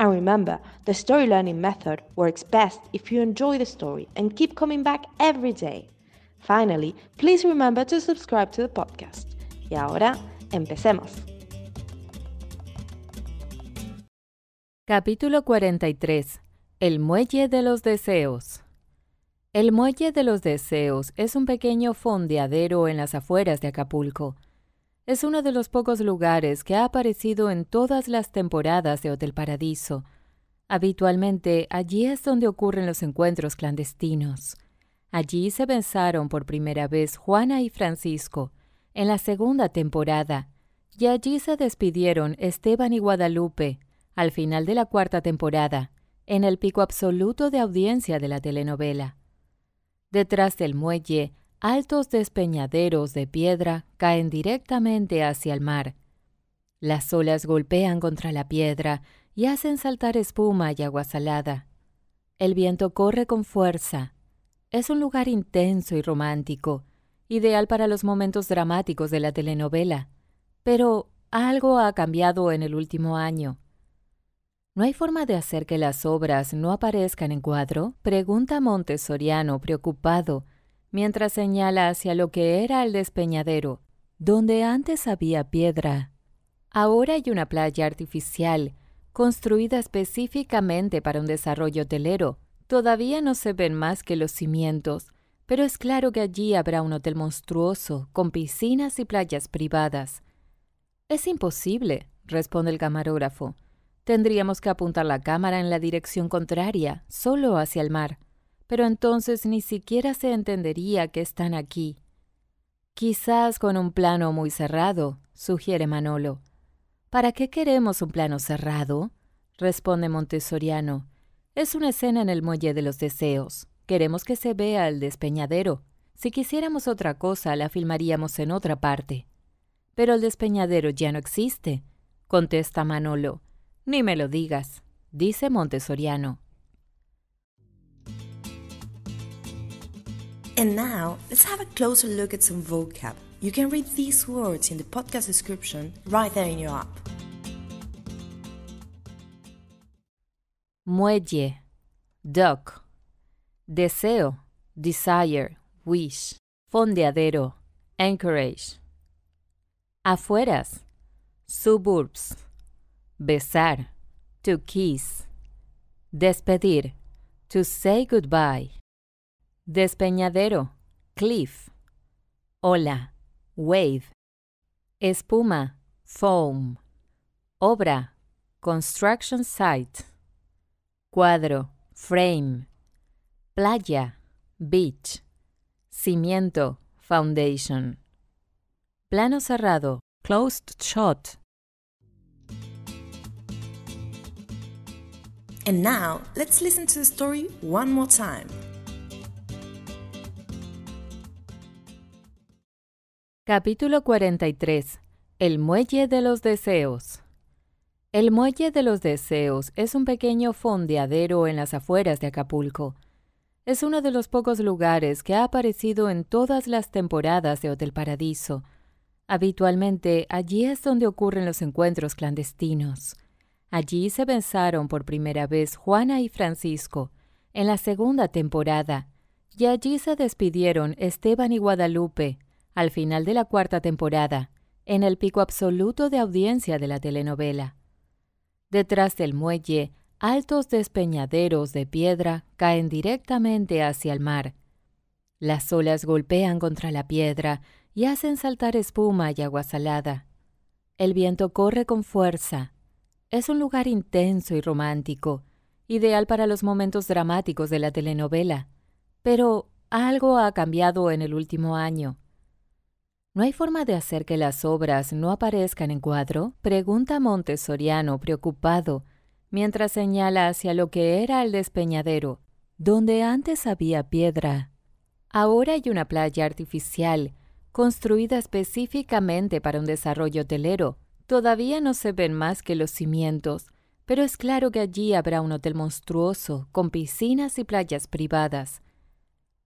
And remember, the story learning method works best if you enjoy the story and keep coming back every day. Finally, please remember to subscribe to the podcast. Y ahora, empecemos. Capítulo 43. El Muelle de los Deseos. El Muelle de los Deseos es un pequeño fondeadero en las afueras de Acapulco. Es uno de los pocos lugares que ha aparecido en todas las temporadas de Hotel Paradiso. Habitualmente allí es donde ocurren los encuentros clandestinos. Allí se besaron por primera vez Juana y Francisco en la segunda temporada, y allí se despidieron Esteban y Guadalupe al final de la cuarta temporada, en el pico absoluto de audiencia de la telenovela. Detrás del muelle altos despeñaderos de piedra caen directamente hacia el mar. Las olas golpean contra la piedra y hacen saltar espuma y agua salada. El viento corre con fuerza. Es un lugar intenso y romántico, ideal para los momentos dramáticos de la telenovela. Pero algo ha cambiado en el último año. ¿No hay forma de hacer que las obras no aparezcan en cuadro? Pregunta Montessoriano, preocupado, mientras señala hacia lo que era el despeñadero, donde antes había piedra. Ahora hay una playa artificial, construida específicamente para un desarrollo hotelero. Todavía no se ven más que los cimientos, pero es claro que allí habrá un hotel monstruoso, con piscinas y playas privadas. Es imposible, responde el camarógrafo. Tendríamos que apuntar la cámara en la dirección contraria, solo hacia el mar pero entonces ni siquiera se entendería que están aquí. Quizás con un plano muy cerrado, sugiere Manolo. ¿Para qué queremos un plano cerrado? responde Montessoriano. Es una escena en el muelle de los deseos. Queremos que se vea el despeñadero. Si quisiéramos otra cosa, la filmaríamos en otra parte. Pero el despeñadero ya no existe, contesta Manolo. Ni me lo digas, dice Montessoriano. And now, let's have a closer look at some vocab. You can read these words in the podcast description right there in your app. Muelle, dock. Deseo, desire, wish. Fondeadero, encourage. Afueras, suburbs. Besar, to kiss. Despedir, to say goodbye. Despeñadero, cliff. Ola, wave. Espuma, foam. Obra, construction site. Cuadro, frame. Playa, beach. Cimiento, foundation. Plano cerrado, closed shot. And now, let's listen to the story one more time. Capítulo 43. El Muelle de los Deseos. El Muelle de los Deseos es un pequeño fondeadero en las afueras de Acapulco. Es uno de los pocos lugares que ha aparecido en todas las temporadas de Hotel Paradiso. Habitualmente allí es donde ocurren los encuentros clandestinos. Allí se besaron por primera vez Juana y Francisco en la segunda temporada, y allí se despidieron Esteban y Guadalupe al final de la cuarta temporada, en el pico absoluto de audiencia de la telenovela. Detrás del muelle, altos despeñaderos de piedra caen directamente hacia el mar. Las olas golpean contra la piedra y hacen saltar espuma y agua salada. El viento corre con fuerza. Es un lugar intenso y romántico, ideal para los momentos dramáticos de la telenovela. Pero algo ha cambiado en el último año. ¿No hay forma de hacer que las obras no aparezcan en cuadro? Pregunta Montessoriano, preocupado, mientras señala hacia lo que era el despeñadero, donde antes había piedra. Ahora hay una playa artificial, construida específicamente para un desarrollo hotelero. Todavía no se ven más que los cimientos, pero es claro que allí habrá un hotel monstruoso, con piscinas y playas privadas.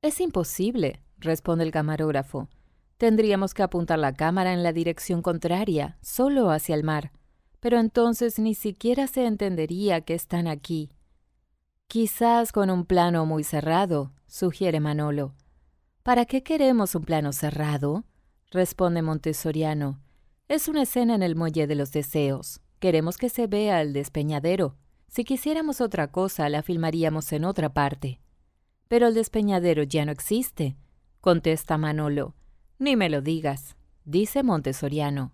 Es imposible, responde el camarógrafo. Tendríamos que apuntar la cámara en la dirección contraria, solo hacia el mar. Pero entonces ni siquiera se entendería que están aquí. Quizás con un plano muy cerrado, sugiere Manolo. ¿Para qué queremos un plano cerrado? responde Montessoriano. Es una escena en el muelle de los deseos. Queremos que se vea el despeñadero. Si quisiéramos otra cosa, la filmaríamos en otra parte. Pero el despeñadero ya no existe, contesta Manolo. Ni me lo digas, dice Montessoriano.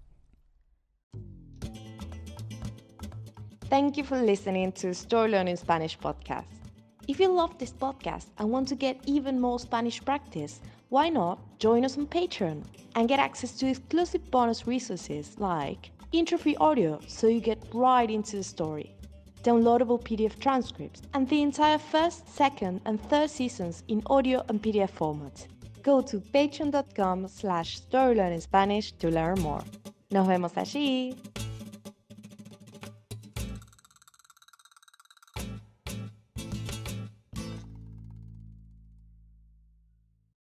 Thank you for listening to Story Learning Spanish podcast. If you love this podcast and want to get even more Spanish practice, why not join us on Patreon and get access to exclusive bonus resources like intro-free audio so you get right into the story, downloadable PDF transcripts, and the entire first, second, and third seasons in audio and PDF format. Go to patreon.com slash storylearningspanish to learn more. Nos vemos allí.